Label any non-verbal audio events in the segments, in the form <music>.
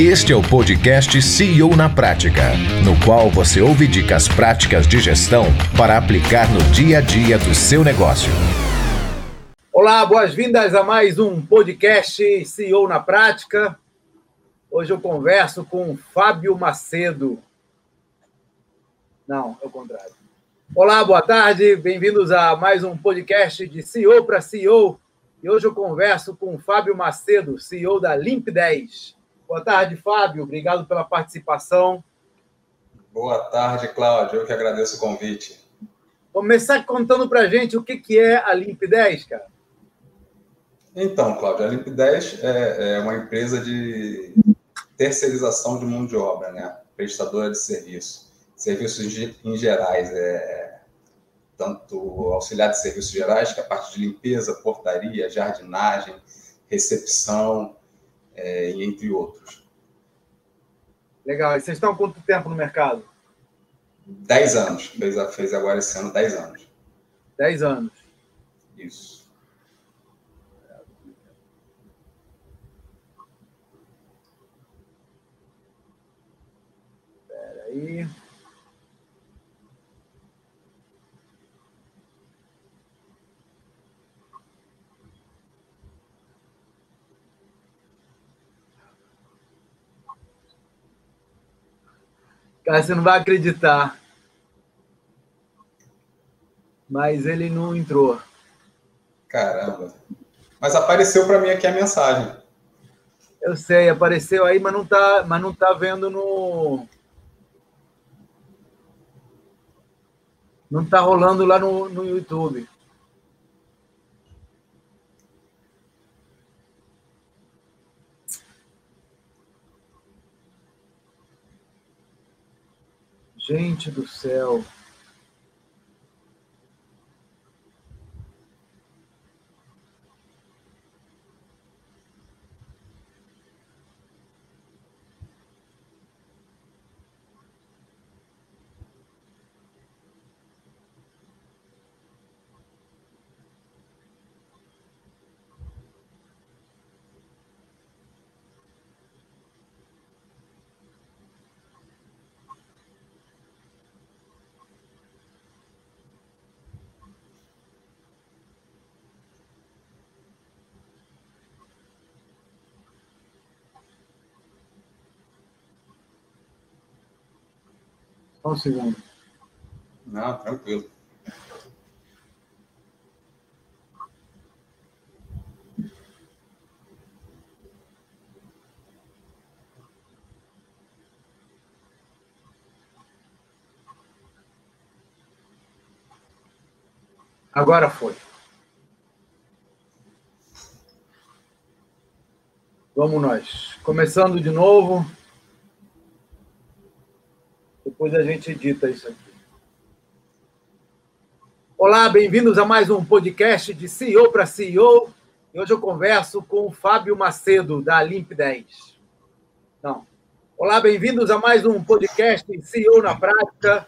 Este é o podcast CEO na Prática, no qual você ouve dicas práticas de gestão para aplicar no dia a dia do seu negócio. Olá, boas-vindas a mais um podcast CEO na Prática. Hoje eu converso com Fábio Macedo. Não, é o contrário. Olá, boa tarde, bem-vindos a mais um podcast de CEO para CEO. E hoje eu converso com Fábio Macedo, CEO da Limp 10. Boa tarde, Fábio. Obrigado pela participação. Boa tarde, Cláudio. Eu que agradeço o convite. Começar contando para a gente o que é a Limp 10, cara. Então, Cláudio, a Limp 10 é, é uma empresa de terceirização de mão de obra, né? prestadora de serviço. Serviços em gerais, é, tanto auxiliar de serviços gerais, que é a parte de limpeza, portaria, jardinagem, recepção, é, entre outros. Legal. E vocês estão quanto tempo no mercado? Dez anos. Fez, fez agora esse ano dez anos. Dez anos. Isso. Espera aí. Cara, você não vai acreditar. Mas ele não entrou. Caramba. Mas apareceu para mim aqui a mensagem. Eu sei, apareceu aí, mas não tá, mas não tá vendo no Não tá rolando lá no, no YouTube. Gente do céu. Só um segundo. Não, tranquilo. Agora foi. Vamos nós. Começando de novo. Depois a gente edita isso aqui. Olá, bem-vindos a mais um podcast de CEO para CEO. E hoje eu converso com o Fábio Macedo, da Limp 10. Não. Olá, bem-vindos a mais um podcast CEO na Prática.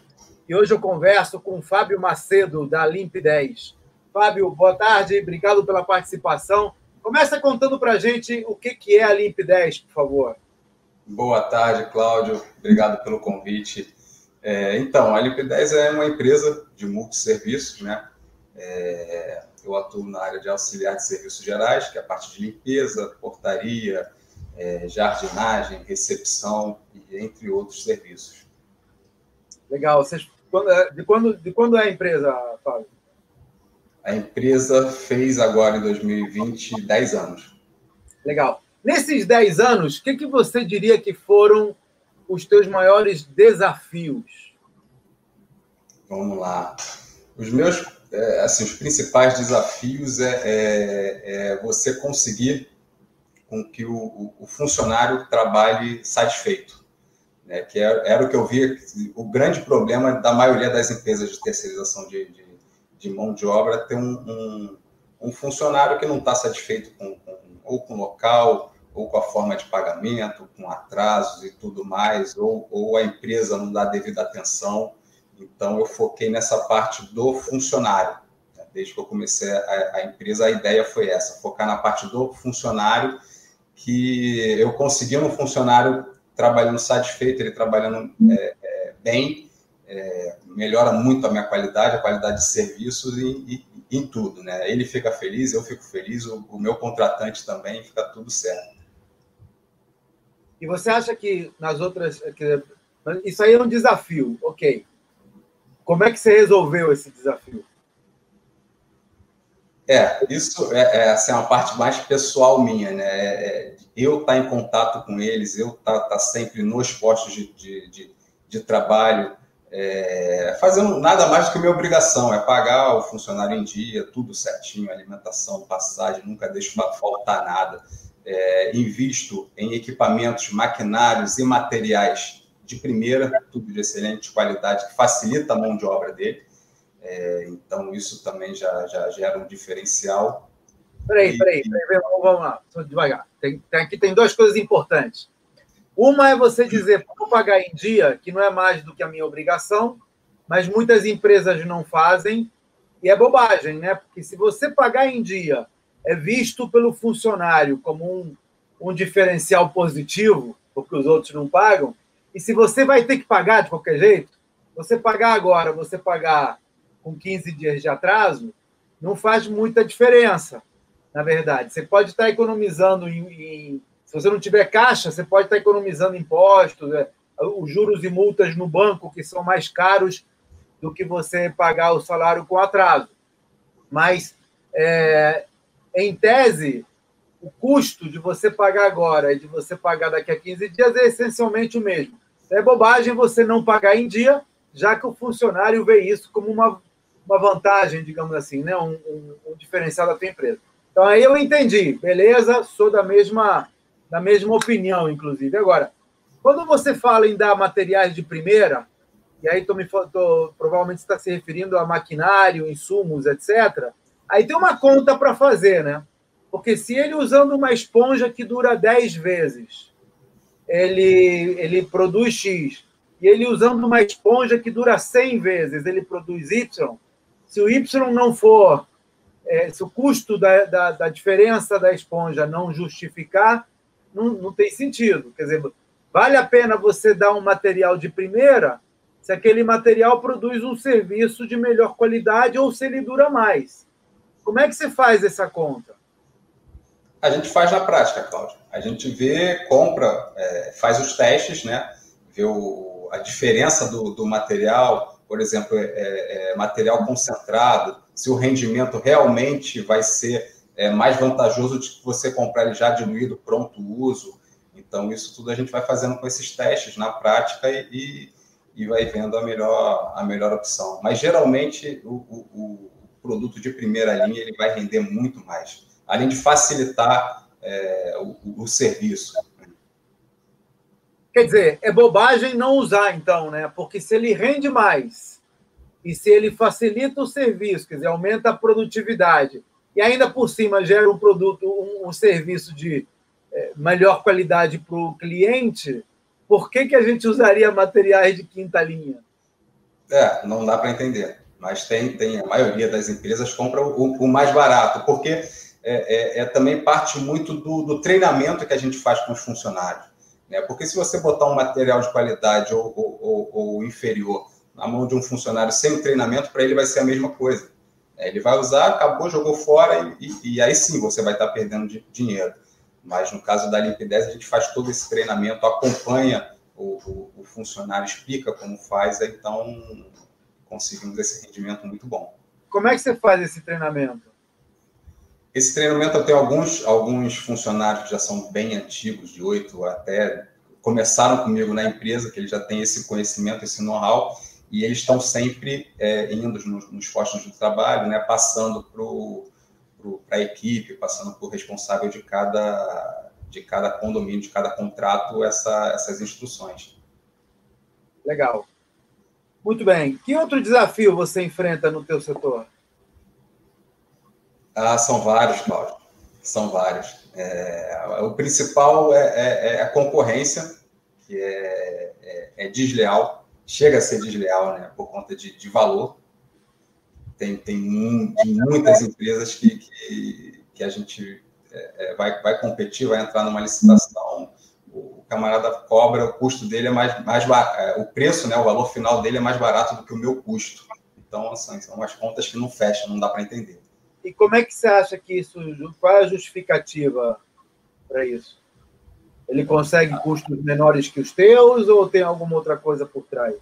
E hoje eu converso com o Fábio Macedo, da Limp 10. Fábio, boa tarde, obrigado pela participação. Começa contando para a gente o que é a Limp 10, por favor. Boa tarde, Cláudio. Obrigado pelo convite. É, então, a LP10 é uma empresa de multisserviços, né? É, eu atuo na área de auxiliar de serviços gerais, que é a parte de limpeza, portaria, é, jardinagem, recepção e entre outros serviços. Legal. Vocês, quando, é, de, quando, de quando é a empresa, Fábio? A empresa fez agora, em 2020, 10 anos. Legal. Nesses 10 anos, o que, que você diria que foram os teus maiores desafios? Vamos lá. Os meus, é, assim, os principais desafios é, é, é, você conseguir com que o, o funcionário trabalhe satisfeito. Né? Que era, era, o que eu via, o grande problema da maioria das empresas de terceirização de, de, de mão de obra, ter um, um, um funcionário que não está satisfeito com, com, ou com local, ou com a forma de pagamento, com atrasos e tudo mais, ou, ou a empresa não dá devida atenção. Então, eu foquei nessa parte do funcionário. Desde que eu comecei a, a empresa, a ideia foi essa: focar na parte do funcionário, que eu consegui um funcionário trabalhando satisfeito, ele trabalhando é, é, bem, é, melhora muito a minha qualidade, a qualidade de serviços e, e, em tudo, né? Ele fica feliz, eu fico feliz, o, o meu contratante também, fica tudo certo. E você acha que nas outras. Que, isso aí é um desafio, ok. Como é que você resolveu esse desafio? É, isso é, é assim, uma parte mais pessoal minha, né? É, é eu estar tá em contato com eles, eu estar tá, tá sempre nos postos de, de, de, de trabalho, é, fazendo nada mais do que minha obrigação, é pagar o funcionário em dia, tudo certinho, alimentação, passagem, nunca deixo faltar nada. É, invisto em equipamentos, maquinários e materiais de primeira, tudo de excelente qualidade, que facilita a mão de obra dele. É, então, isso também já, já gera um diferencial. Peraí, peraí, peraí, vamos lá, devagar. Tem, tem, aqui tem duas coisas importantes. Uma é você dizer, vou pagar em dia, que não é mais do que a minha obrigação, mas muitas empresas não fazem, e é bobagem, né? Porque se você pagar em dia, é visto pelo funcionário como um, um diferencial positivo, porque os outros não pagam, e se você vai ter que pagar de qualquer jeito, você pagar agora, você pagar com 15 dias de atraso, não faz muita diferença, na verdade. Você pode estar economizando em, em se você não tiver caixa, você pode estar economizando impostos, né? os juros e multas no banco, que são mais caros do que você pagar o salário com atraso. Mas, é, em tese, o custo de você pagar agora e de você pagar daqui a 15 dias é essencialmente o mesmo. É bobagem você não pagar em dia, já que o funcionário vê isso como uma uma vantagem, digamos assim, né? Um, um, um, diferencial da tua empresa. Então aí eu entendi, beleza, sou da mesma, da mesma opinião, inclusive. Agora, quando você fala em dar materiais de primeira, e aí tô me, tô, provavelmente está se referindo a maquinário, insumos, etc., aí tem uma conta para fazer, né? Porque se ele usando uma esponja que dura 10 vezes, ele, ele produz X, e ele usando uma esponja que dura 100 vezes, ele produz Y, se o Y não for, é, se o custo da, da, da, diferença da esponja não justificar, não, não tem sentido. Quer dizer, vale a pena você dar um material de primeira se aquele material produz um serviço de melhor qualidade ou se ele dura mais. Como é que você faz essa conta? A gente faz na prática, Cláudio. A gente vê, compra, é, faz os testes, né? Vê o, a diferença do, do material, por exemplo, é, é, é, material concentrado, se o rendimento realmente vai ser é, mais vantajoso de você comprar ele já diluído, pronto uso. Então, isso tudo a gente vai fazendo com esses testes na prática e, e vai vendo a melhor, a melhor opção. Mas, geralmente, o, o, o produto de primeira linha ele vai render muito mais, além de facilitar é, o, o serviço. Quer dizer, é bobagem não usar, então, né? Porque se ele rende mais e se ele facilita o serviço, quer dizer, aumenta a produtividade e ainda por cima gera um produto, um, um serviço de é, melhor qualidade para o cliente, por que, que a gente usaria materiais de quinta linha? É, não dá para entender. Mas tem, tem a maioria das empresas compra o, o mais barato, porque é, é, é também parte muito do, do treinamento que a gente faz com os funcionários. Né? Porque se você botar um material de qualidade ou, ou, ou inferior na mão de um funcionário sem o treinamento, para ele vai ser a mesma coisa. É, ele vai usar, acabou, jogou fora e, e, e aí sim você vai estar perdendo de, dinheiro. Mas no caso da Limpidez, a gente faz todo esse treinamento, acompanha o, o, o funcionário, explica como faz, então conseguimos esse rendimento muito bom. Como é que você faz esse treinamento? Esse treinamento eu tenho alguns, alguns funcionários que já são bem antigos, de oito até começaram comigo na empresa, que eles já têm esse conhecimento, esse know-how, e eles estão sempre é, indo nos, nos, postos de trabalho, né, passando para a equipe, passando para o responsável de cada, de cada condomínio, de cada contrato, essa, essas instruções. Legal. Muito bem. Que outro desafio você enfrenta no teu setor? Ah, são vários, Cláudio. São vários. É, o principal é, é, é, a concorrência, que é, é, é, desleal, chega a ser desleal né, por conta de, de valor. Tem, tem muitas empresas que, que, que, a gente é, é, vai, vai competir, vai entrar numa licitação, o camarada cobra, o custo dele é mais, mais é, o preço, né, o valor final dele é mais barato do que o meu custo. Então, assim, são umas contas que não fecham, não dá para entender. E como é que você acha que isso, qual é a justificativa para isso? Ele consegue custos menores que os teus ou tem alguma outra coisa por trás?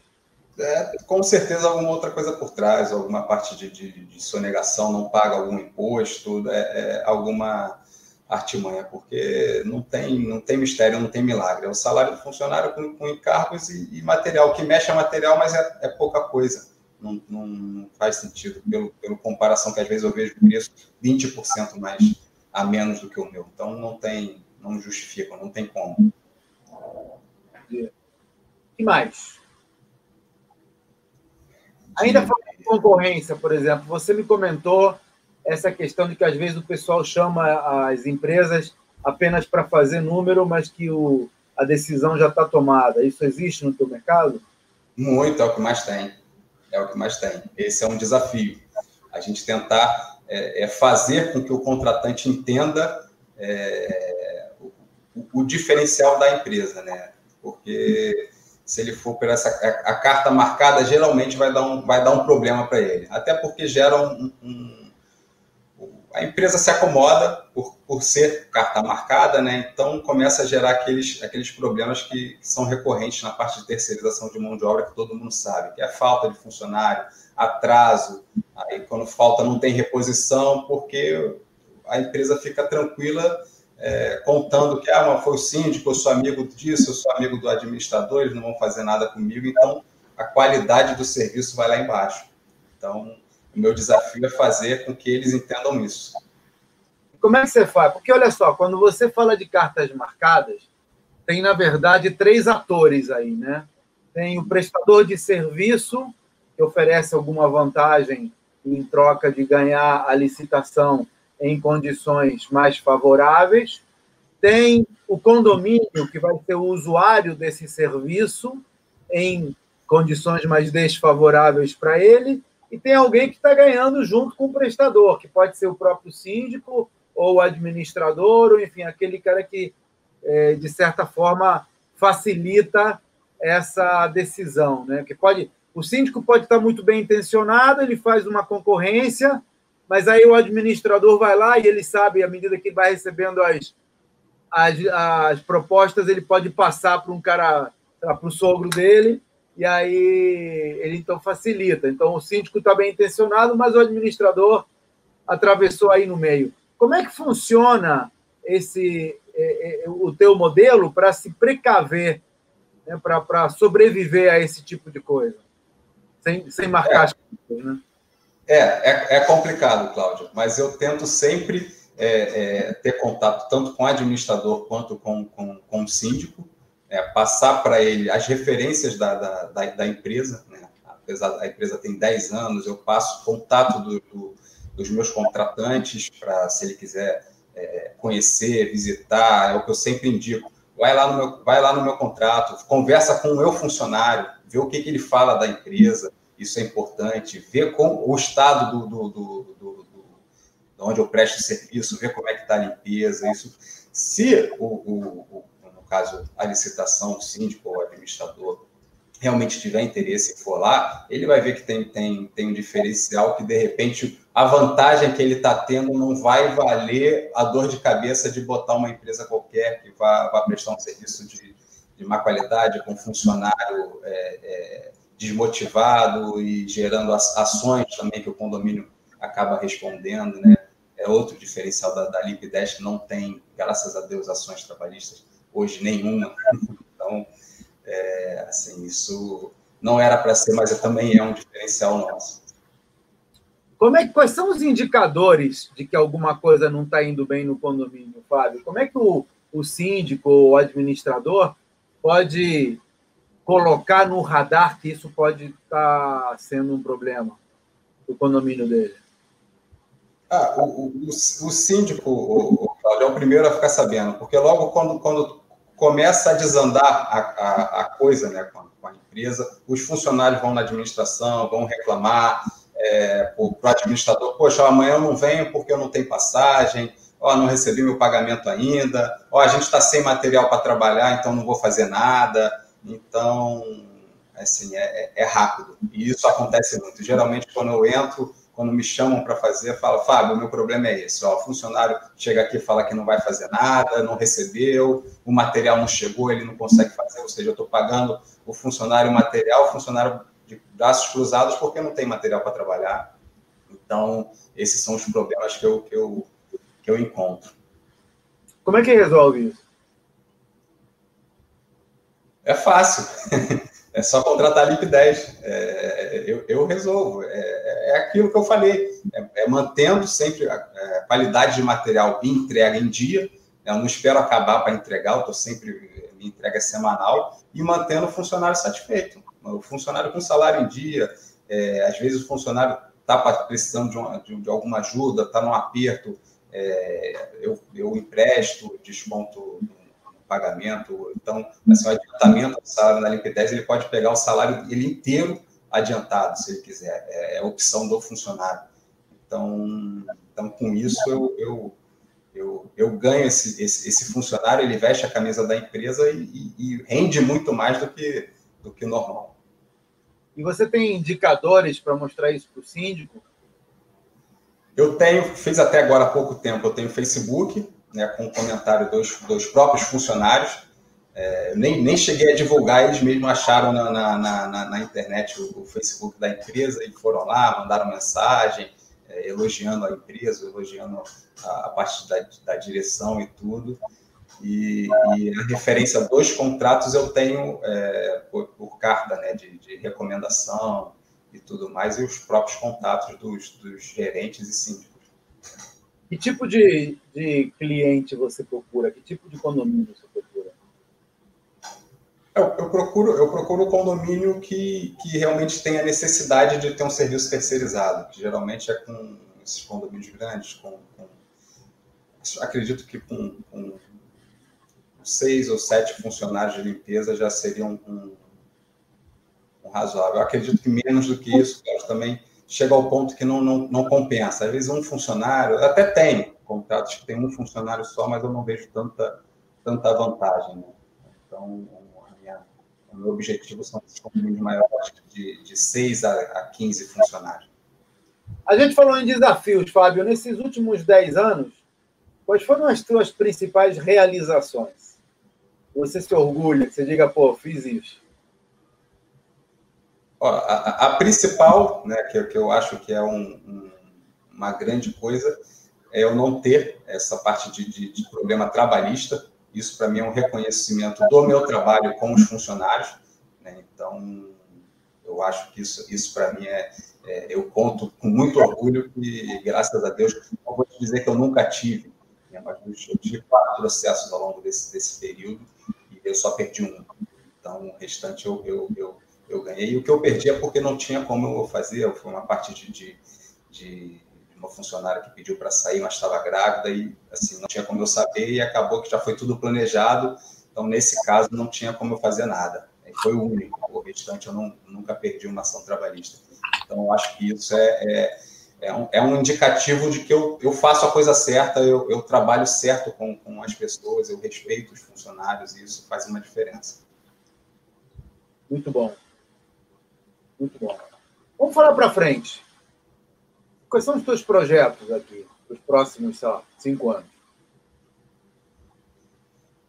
É, com certeza alguma outra coisa por trás, alguma parte de, de, de sonegação, não paga algum imposto, é, é, alguma artimanha, porque não tem, não tem mistério, não tem milagre. É o salário do funcionário com, com encargos e, e material. O que mexe é material, mas é, é pouca coisa. Não, não, faz sentido, pelo, pelo comparação que às vezes eu vejo o preço 20% mais a menos do que o meu. Então não tem, não justifica, não tem como. E mais? Ainda falando de concorrência, por exemplo, você me comentou essa questão de que às vezes o pessoal chama as empresas apenas para fazer número, mas que o, a decisão já está tomada. Isso existe no teu mercado? Muito, é o que mais tem. É o que mais tem. Esse é um desafio. A gente tentar é, é fazer com que o contratante entenda é, o, o, diferencial da empresa, né? Porque se ele for por essa a, a, carta marcada, geralmente vai dar um, vai dar um problema para ele. Até porque gera um, um a empresa se acomoda por, por ser carta marcada, né? então começa a gerar aqueles, aqueles problemas que, que, são recorrentes na parte de terceirização de mão de obra, que todo mundo sabe, que é a falta de funcionário, atraso, aí quando falta não tem reposição, porque a empresa fica tranquila é, contando que ah, foi o síndico, eu sou amigo disso, eu sou amigo do administrador, eles não vão fazer nada comigo, então a qualidade do serviço vai lá embaixo. Então, o meu desafio é fazer com que eles entendam isso. Como é que você faz? Porque olha só, quando você fala de cartas marcadas, tem na verdade três atores aí, né? Tem o prestador de serviço que oferece alguma vantagem em troca de ganhar a licitação em condições mais favoráveis. Tem o condomínio, que vai ser o usuário desse serviço em condições mais desfavoráveis para ele e tem alguém que está ganhando junto com o prestador, que pode ser o próprio síndico ou o administrador, ou enfim, aquele cara que, é, de certa forma, facilita essa decisão. Né? Que pode, o síndico pode estar muito bem intencionado, ele faz uma concorrência, mas aí o administrador vai lá e ele sabe, à medida que vai recebendo as, as, as propostas, ele pode passar para um cara, para o sogro dele, e aí ele então facilita. Então o síndico está bem intencionado, mas o administrador atravessou aí no meio. Como é que funciona esse é, é, o teu modelo para se precaver, né, para sobreviver a esse tipo de coisa, sem, sem marcar é. as coisas, né? É, é, é, complicado, Cláudio, mas eu tento sempre é, é, ter contato tanto com o administrador quanto com, com, com o síndico, é, passar para ele as referências da, da, da, da empresa, né? apesar da empresa tem 10 anos, eu passo contato do, do, dos meus contratantes para, se ele quiser é, conhecer, visitar, é o que eu sempre indico. Vai lá, no meu, vai lá no meu contrato, conversa com o meu funcionário, vê o que, que ele fala da empresa, isso é importante, vê com o estado do, do, do, do, do onde eu presto serviço, ver como é que está a limpeza, isso. Se o, o, caso a licitação, o síndico ou o administrador realmente tiver interesse e for lá, ele vai ver que tem, tem, tem um diferencial que, de repente, a vantagem que ele está tendo não vai valer a dor de cabeça de botar uma empresa qualquer que vá, vá prestar um serviço de, de má qualidade, com funcionário é, é, desmotivado e gerando ações também que o condomínio acaba respondendo, né? É outro diferencial da, da LIP 10 que não tem, graças a Deus, ações trabalhistas hoje nenhuma. Então, é, assim, isso não era para ser, mas também é um diferencial nosso. Como é, quais são os indicadores de que alguma coisa não está indo bem no condomínio, Fábio? Como é que o, o síndico ou o administrador pode colocar no radar que isso pode estar tá sendo um problema do condomínio dele? Ah, o, o, o, síndico, o, é o primeiro a ficar sabendo, porque logo quando, quando começa a desandar a, a, a coisa né, com a, empresa, os funcionários vão na administração, vão reclamar é, para o administrador, poxa, amanhã eu não venho porque eu não tenho passagem, ó, não recebi meu pagamento ainda, ó, a gente está sem material para trabalhar, então não vou fazer nada. Então, assim, é, é, rápido. E isso acontece muito. Geralmente, quando eu entro, quando me chamam para fazer, falo, Fábio, meu problema é esse, ó, o funcionário chega aqui e fala que não vai fazer nada, não recebeu, o material não chegou, ele não consegue fazer, ou seja, eu estou pagando o funcionário material, o funcionário de braços cruzados porque não tem material para trabalhar. Então, esses são os problemas que eu, que eu, que eu encontro. Como é que resolve isso? É fácil. <laughs> É só contratar a LIP 10. É, eu, eu, resolvo. É, é, aquilo que eu falei. É, é mantendo sempre a, a, qualidade de material e entrega em dia. Eu não espero acabar para entregar, eu estou sempre. Minha entrega é semanal. E mantendo o funcionário satisfeito. O funcionário com salário em dia. É, às vezes o funcionário está precisando de, uma, de, de, alguma ajuda, está num aperto. É, eu, eu empresto, desconto pagamento. Então, assim, o adiantamento do salário na Limp10, ele pode pegar o salário ele inteiro adiantado, se ele quiser. É, é opção do funcionário. Então, então com isso, eu, eu, eu, eu ganho esse, esse, esse, funcionário, ele veste a camisa da empresa e, e, e rende muito mais do que, do que normal. E você tem indicadores para mostrar isso para o síndico? Eu tenho, fiz até agora há pouco tempo, eu tenho Facebook, né, com o comentário dos, dos próprios funcionários. É, nem, nem cheguei a divulgar, eles mesmos acharam na, na, na, na internet o, o, Facebook da empresa e foram lá, mandaram mensagem, é, elogiando a empresa, elogiando a, a parte da, da direção e tudo. E, e, a referência dos contratos eu tenho é, por, por, carta né, de, de, recomendação e tudo mais, e os próprios contatos dos, dos gerentes e síndicos. Que tipo de, de cliente você procura? Que tipo de condomínio você procura? Eu, eu procuro eu procuro um condomínio que, que realmente tenha necessidade de ter um serviço terceirizado, que geralmente é com esses condomínios grandes, com, com acredito que com, com, seis ou sete funcionários de limpeza já seriam um, um razoável. Eu acredito que menos do que isso, também chega ao ponto que não, não, não compensa. Às vezes um funcionário, até tem contratos que tem um funcionário só, mas eu não vejo tanta, tanta vantagem. Né? Então, minha, o meu objetivo são condomínios maiores de, de 6 a, a 15 funcionários. A gente falou em desafios, Fábio. Nesses últimos 10 anos, quais foram as suas principais realizações? Você se orgulha, que você diga, pô, fiz isso. Ó, a, a, principal, né, que, que, eu acho que é um, um, uma grande coisa, é eu não ter essa parte de, de, de problema trabalhista. Isso, para mim, é um reconhecimento do meu trabalho com os funcionários. Né? Então, eu acho que isso, isso para mim, é, é, Eu conto com muito orgulho e, graças a Deus, não vou te dizer que eu nunca tive, né? mas eu tive quatro processos ao longo desse, desse período e eu só perdi um. Então, o restante eu, eu, eu eu ganhei. E o que eu perdi é porque não tinha como eu fazer. Foi uma parte de, de, de uma funcionária que pediu para sair, mas estava grávida e assim não tinha como eu saber e acabou que já foi tudo planejado. Então nesse caso não tinha como eu fazer nada. Foi o único. O restante eu não, nunca perdi uma ação trabalhista. Então acho que isso é, é, é, um, é um indicativo de que eu, eu faço a coisa certa, eu, eu trabalho certo com, com as pessoas, eu respeito os funcionários e isso faz uma diferença. Muito bom. Muito bom. Vamos falar para frente. Quais são os teus projetos aqui, os próximos, sei lá, cinco anos?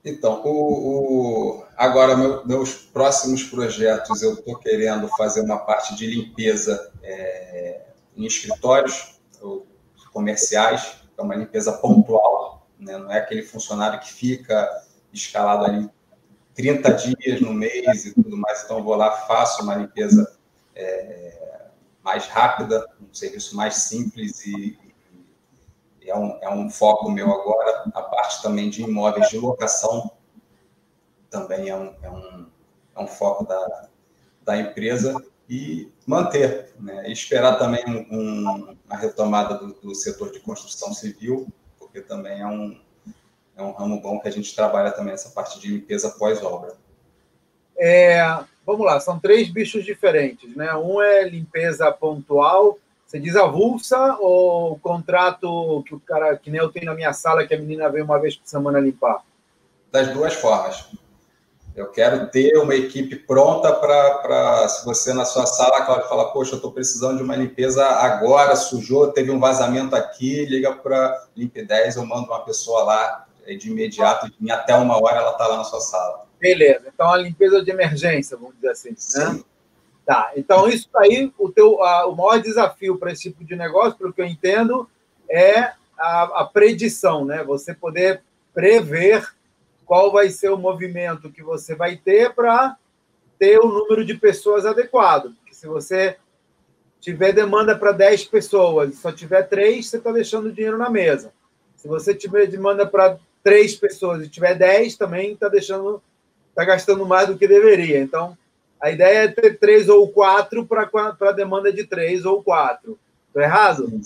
Então, o, o agora, meu, meus próximos projetos, eu estou querendo fazer uma parte de limpeza é, em escritórios comerciais, é uma limpeza pontual, né? não é aquele funcionário que fica escalado ali 30 dias no mês e tudo mais, então eu vou lá, faço uma limpeza é, mais rápida, um serviço mais simples e, e é, um, é um foco meu agora. A parte também de imóveis de locação também é um, é um, é um foco da, da empresa e manter, né? Esperar também um, um, a retomada do, do, setor de construção civil, porque também é um, é um ramo bom que a gente trabalha também essa parte de limpeza pós-obra. É, vamos lá, são três bichos diferentes, né? Um é limpeza pontual, Você diz avulsa ou contrato que o cara, que nem eu tenho na minha sala, que a menina vem uma vez por semana limpar? Das duas formas. Eu quero ter uma equipe pronta para, se você na sua sala, Cláudio, fala, poxa, eu estou precisando de uma limpeza agora, sujou, teve um vazamento aqui, liga para Limp 10, eu mando uma pessoa lá de imediato, em até uma hora ela está lá na sua sala. Beleza, então a limpeza de emergência, vamos dizer assim, né? Sim. Tá, então isso aí, o, teu, a, o maior desafio para esse tipo de negócio, pelo que eu entendo, é a, a predição, né? Você poder prever qual vai ser o movimento que você vai ter para ter o número de pessoas adequado. Porque se você tiver demanda para 10 pessoas e só tiver 3, você está deixando o dinheiro na mesa. Se você tiver demanda para 3 pessoas e tiver 10, também está deixando, está gastando mais do que deveria. Então, a ideia é ter 3 ou 4 para a demanda de 3 ou 4. Estou errado?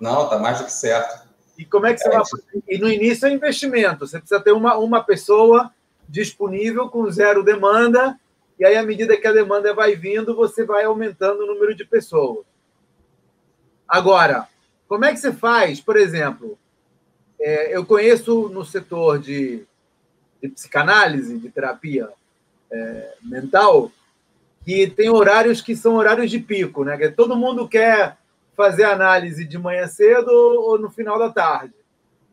Não, está mais do que certo. E como é que você é, vai fazer? E no início é investimento. Você precisa ter uma, uma pessoa disponível com zero demanda, e aí, à medida que a demanda vai vindo, você vai aumentando o número de pessoas. Agora, como é que você faz, por exemplo, é, eu conheço no setor de, de psicanálise, de terapia é, mental, que tem horários que são horários de pico, né? Que todo mundo quer fazer análise de manhã cedo ou no final da tarde.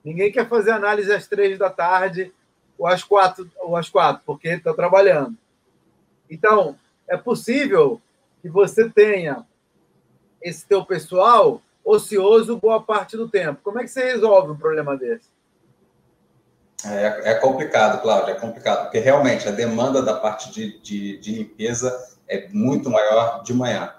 Ninguém quer fazer análise às três da tarde ou às quatro, ou às quatro porque está trabalhando. Então, é possível que você tenha esse teu pessoal ocioso boa parte do tempo. Como é que você resolve um problema desse? É, é complicado, Cláudio, é complicado, porque realmente a demanda da parte de, de, de limpeza é muito maior de manhã.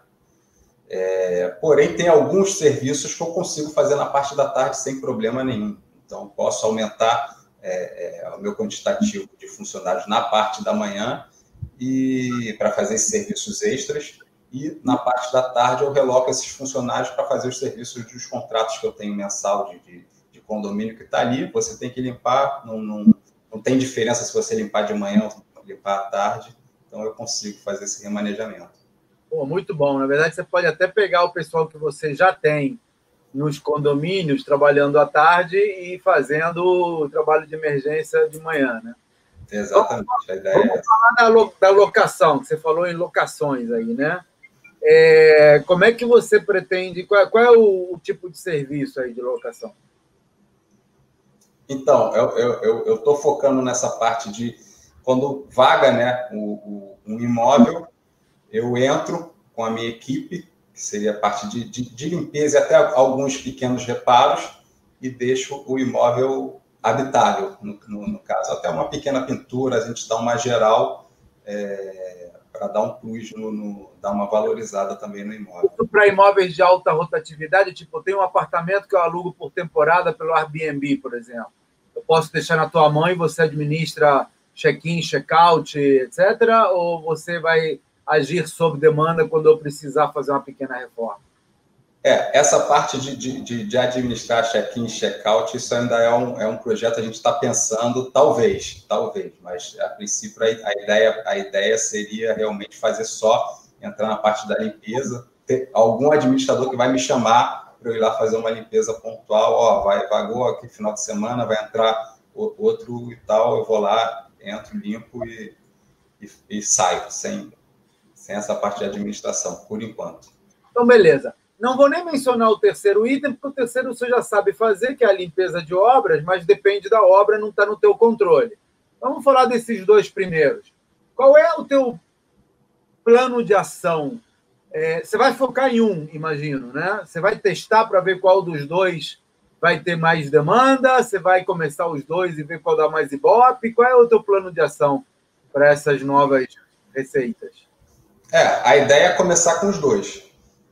É, porém, tem alguns serviços que eu consigo fazer na parte da tarde sem problema nenhum. Então, posso aumentar é, é, o meu quantitativo de funcionários na parte da manhã e para fazer esses serviços extras. E na parte da tarde eu reloco esses funcionários para fazer os serviços dos contratos que eu tenho mensal de, de, condomínio que está ali. Você tem que limpar, não, não, não tem diferença se você limpar de manhã ou limpar à tarde. Então eu consigo fazer esse remanejamento. Pô, muito bom. Na verdade, você pode até pegar o pessoal que você já tem nos condomínios, trabalhando à tarde e fazendo o trabalho de emergência de manhã, né? Exatamente, vamos, a ideia vamos é falar da locação, que você falou em locações aí, né? É, como é que você pretende, qual, qual é o, o, tipo de serviço aí de locação? Então, eu estou focando nessa parte de quando vaga né, o, o, um imóvel, eu entro com a minha equipe, que seria a parte de, de, de limpeza e até alguns pequenos reparos, e deixo o imóvel habitável, no, no, no caso. Até uma pequena pintura, a gente dá uma geral é, para dar um plus, no, no, dar uma valorizada também no imóvel. Para imóveis de alta rotatividade, tipo, tenho um apartamento que eu alugo por temporada pelo Airbnb, por exemplo. Eu posso deixar na tua mão e você administra check-in, check-out, etc. Ou você vai agir sob demanda quando eu precisar fazer uma pequena reforma. É, essa parte de, de, de administrar check-in check-out, isso ainda é um, é um projeto a gente está pensando, talvez, talvez, mas a princípio a, a, ideia, a ideia seria realmente fazer só, entrar na parte da limpeza, ter algum administrador que vai me chamar para eu ir lá fazer uma limpeza pontual, ó, vai, vagou aqui final de semana, vai entrar outro e tal, eu vou lá, entro, limpo e, e, e saio, sem, sem essa parte de administração, por enquanto. Então, beleza. Não vou nem mencionar o terceiro item, porque o terceiro você já sabe fazer, que é a limpeza de obras, mas depende da obra, não está no teu controle. Vamos falar desses dois primeiros. Qual é o teu plano de ação? É, você vai focar em um, imagino, né? Você vai testar para ver qual dos dois vai ter mais demanda, você vai começar os dois e ver qual dá mais ibope. Qual é o teu plano de ação para essas novas receitas? É, a ideia é começar com os dois,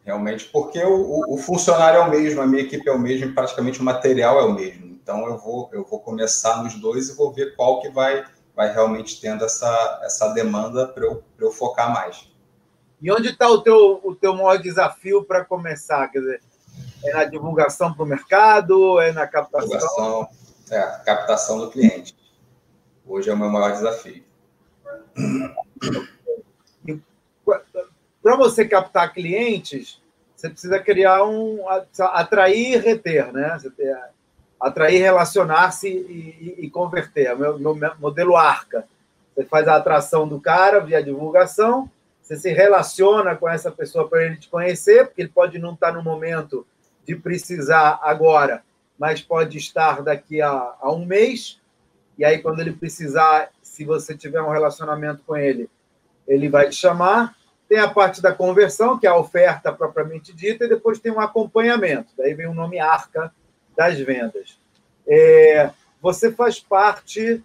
realmente, porque o, o, funcionário é o mesmo, a minha equipe é o mesmo, praticamente o material é o mesmo. Então eu vou, eu vou começar nos dois e vou ver qual que vai, vai realmente tendo essa, essa demanda para eu, eu focar mais. E onde está o teu, o teu maior desafio para começar? Quer dizer, é na divulgação para o mercado? É na captação? Divulgação, é, captação do cliente. Hoje é o meu maior desafio para você captar clientes, você precisa criar um. atrair e reter, né? Atrair, relacionar-se e, e, converter. É meu, meu modelo ARCA. Você faz a atração do cara via divulgação, você se relaciona com essa pessoa para ele te conhecer, porque ele pode não estar no momento de precisar agora, mas pode estar daqui a, a um mês. E aí, quando ele precisar, se você tiver um relacionamento com ele, ele vai te chamar. Tem a parte da conversão, que é a oferta propriamente dita, e depois tem um acompanhamento. Daí vem o nome arca das vendas. É, você faz parte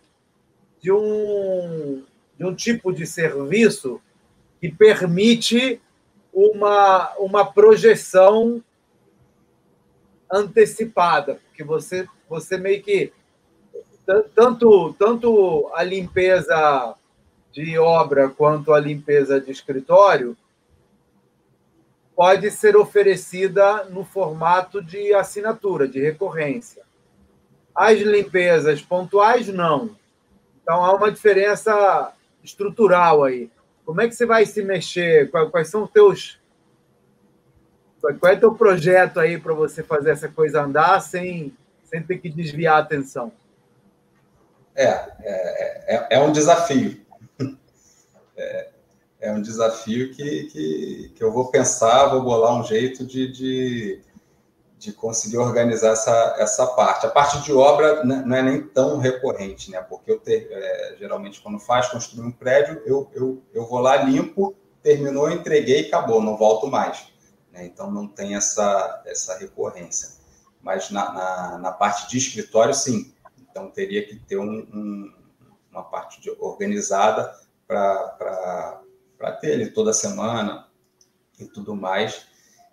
de um, de um tipo de serviço que permite uma, uma projeção antecipada, porque você, você meio que tanto, tanto a limpeza de obra quanto a limpeza de escritório pode ser oferecida no formato de assinatura, de recorrência. As limpezas pontuais, não. Então, há uma diferença estrutural aí. Como é que você vai se mexer? Quais são os teus. Qual é o teu projeto aí para você fazer essa coisa andar sem, sem ter que desviar a atenção? É, é, é, é um desafio. É, é, um desafio que, que, que, eu vou pensar, vou bolar um jeito de, de, de conseguir organizar essa, essa parte. A parte de obra não é nem tão recorrente, né? Porque eu ter, é, geralmente, quando faz construir um prédio, eu, eu, eu vou lá, limpo, terminou, entreguei e acabou, não volto mais. Né? Então não tem essa, essa recorrência. Mas na, na, na parte de escritório, sim. Então teria que ter um, um, uma parte de, organizada para ter ele toda semana e tudo mais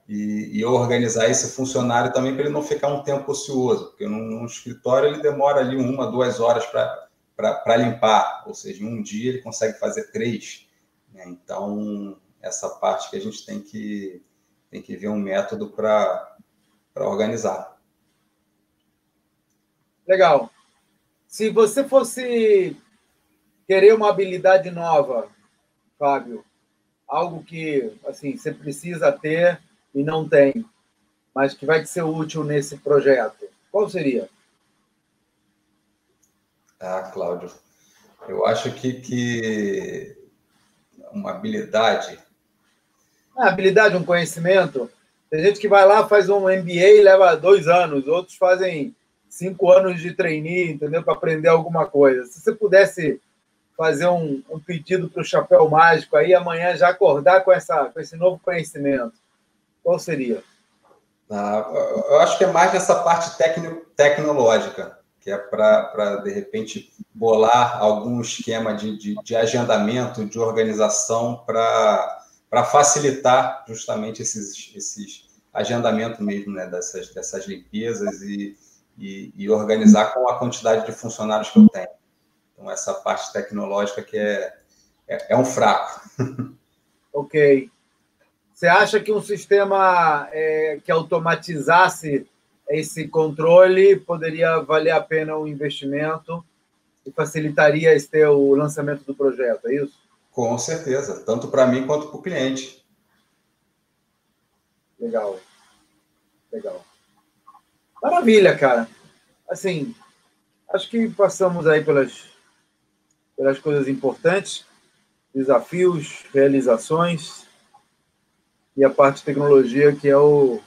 e, e organizar esse funcionário também para ele não ficar um tempo ocioso, porque num, escritório ele demora ali uma, duas horas para limpar, ou seja, em um dia ele consegue fazer três. Né? Então, essa parte que a gente tem que, tem que ver um método para organizar. Legal. Se você fosse querer uma habilidade nova, Fábio, algo que assim você precisa ter e não tem, mas que vai te ser útil nesse projeto, qual seria? Ah, Cláudio, eu acho que, que uma habilidade. Ah, habilidade, um conhecimento. Tem gente que vai lá, faz um MBA e leva dois anos, outros fazem cinco anos de trainee, entendeu? Para aprender alguma coisa. Se você pudesse fazer um, um pedido para o chapéu mágico aí, amanhã já acordar com, essa, com esse novo conhecimento, qual seria? Ah, eu acho que é mais nessa parte tecno, tecnológica, que é para, de repente, bolar algum esquema de, de, de agendamento, de organização, para facilitar justamente esses, esses agendamentos mesmo né, dessas, dessas limpezas e, e, e organizar com a quantidade de funcionários que eu tenho. Então, essa parte tecnológica que é, é, é um fraco. <laughs> ok. Você acha que um sistema é, que automatizasse esse controle poderia valer a pena o investimento e facilitaria esse o lançamento do projeto, é isso? Com certeza, tanto para mim quanto para o cliente. Legal. Legal. Maravilha, cara. Assim, acho que passamos aí pelas, pelas coisas importantes, desafios, realizações e a parte de tecnologia, que é o,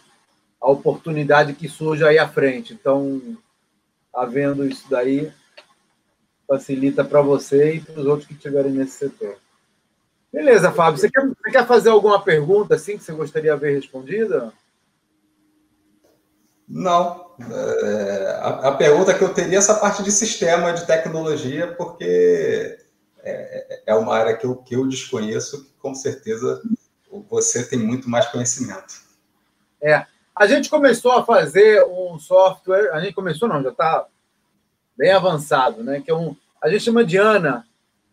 a oportunidade que surge aí à frente. Então, havendo isso daí, facilita para você e para os outros que estiverem nesse setor. Beleza, Fábio. Você quer, você quer fazer alguma pergunta assim que você gostaria de ver respondida? Não. É, a, a, pergunta que eu teria é essa parte de sistema, de tecnologia, porque é, é uma área que eu, que eu desconheço, que com certeza você tem muito mais conhecimento. É. A gente começou a fazer um software, a gente começou não, já está bem avançado, né? Que é um, a gente chama de ANA,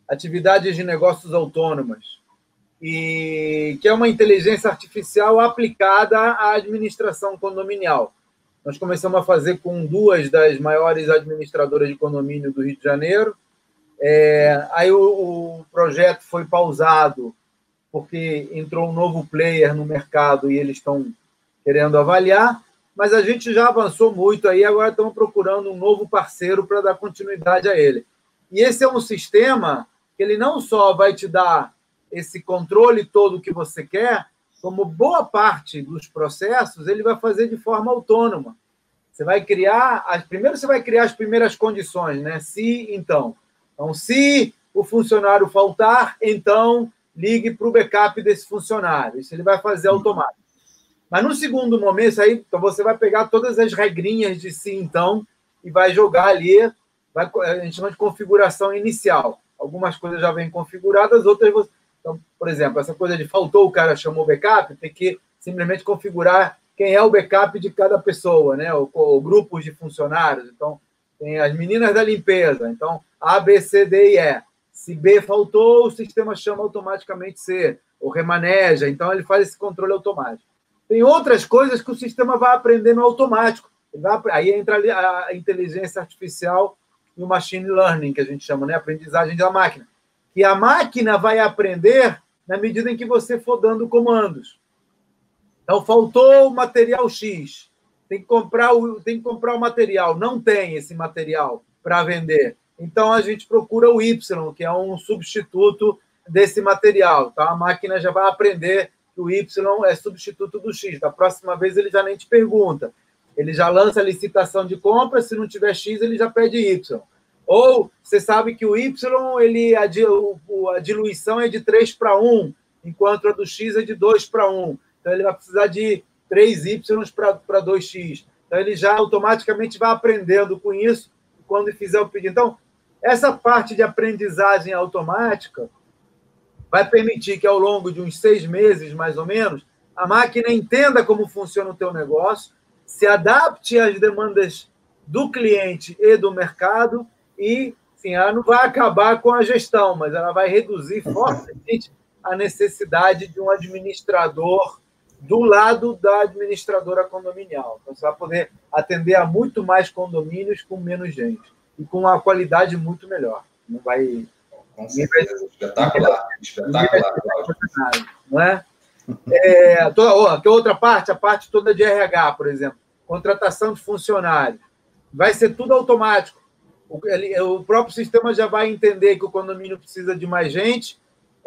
Atividades de Negócios Autônomas, e que é uma inteligência artificial aplicada à administração condominial. Nós começamos a fazer com duas das maiores administradoras de condomínio do Rio de Janeiro. É, aí o, o projeto foi pausado porque entrou um novo player no mercado e eles estão querendo avaliar, mas a gente já avançou muito aí, agora estamos procurando um novo parceiro para dar continuidade a ele. E esse é um sistema que ele não só vai te dar esse controle todo que você quer, como boa parte dos processos ele vai fazer de forma autônoma. Você vai criar, as, primeiro você vai criar as primeiras condições, né? Se, então. Então, se o funcionário faltar, então ligue para o backup desse funcionário. Isso ele vai fazer automático. Mas no segundo momento, aí, então você vai pegar todas as regrinhas de si, então, e vai jogar ali, vai, a gente chama de configuração inicial. Algumas coisas já vêm configuradas, outras você. Então, por exemplo, essa coisa de faltou, o cara chamou backup, tem que simplesmente configurar quem é o backup de cada pessoa, né? O, o grupos de funcionários. Então, tem as meninas da limpeza. Então, A, B, C, D e E. Se B faltou, o sistema chama automaticamente C, ou remaneja. Então, ele faz esse controle automático. Tem outras coisas que o sistema vai aprender no automático. Aí entra a inteligência artificial e o machine learning, que a gente chama, né? Aprendizagem da máquina. Que a máquina vai aprender na medida em que você for dando comandos. Então, faltou o material X. Tem que comprar o, tem que comprar o material. Não tem esse material para vender. Então, a gente procura o Y, que é um substituto desse material. Então, a máquina já vai aprender que o Y é substituto do X. Da próxima vez, ele já nem te pergunta. Ele já lança a licitação de compra, se não tiver X, ele já pede Y. Ou você sabe que o Y, ele, a, a diluição é de 3 para 1, enquanto a do X é de 2 para 1. Então, ele vai precisar de 3Y para 2X. Então, ele já automaticamente vai aprendendo com isso quando fizer o pedido. Então, essa parte de aprendizagem automática vai permitir que, ao longo de uns seis meses, mais ou menos, a máquina entenda como funciona o teu negócio, se adapte às demandas do cliente e do mercado e, sim, ela não vai acabar com a gestão, mas ela vai reduzir fortemente a necessidade de um administrador do lado da administradora condominial. Então, você vai poder atender a muito mais condomínios com menos gente e com uma qualidade muito melhor. Não vai. Com certeza. Espetacular. Espetacular. Não é? é toda, outra parte, a parte toda de RH, por exemplo, contratação de funcionários. Vai ser tudo automático. O, ele, o próprio sistema já vai entender que o condomínio precisa de mais gente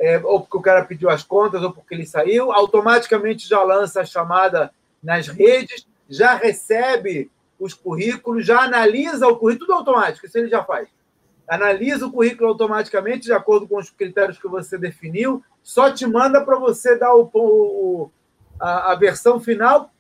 é, ou porque o cara pediu as contas, ou porque ele saiu, automaticamente já lança a chamada nas redes, já recebe os currículos, já analisa o currículo, tudo automático, isso ele já faz. Analisa o currículo automaticamente, de acordo com os critérios que você definiu, só te manda para você dar o, o a, a versão final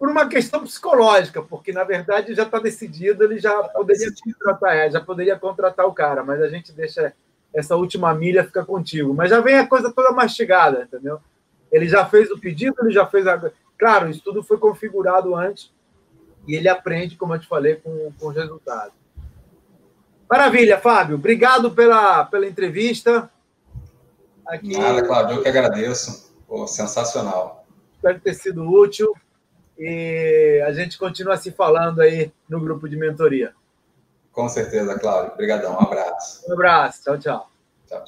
por uma questão psicológica, porque na verdade já está decidido, ele já poderia contratar, é, já poderia contratar o cara, mas a gente deixa essa última milha fica contigo. Mas já vem a coisa toda mastigada, entendeu? Ele já fez o pedido, ele já fez a. Claro, isso tudo foi configurado antes e ele aprende, como eu te falei, com, com os resultados. Maravilha, Fábio. Obrigado pela, pela entrevista. Aqui... Nada, Cláudio, eu que agradeço. Pô, sensacional. Espero ter sido útil. E a gente continua se falando aí no grupo de mentoria. Com certeza, Cláudio. Obrigadão. Um abraço. Um abraço. Tchau, tchau. Tchau, tchau.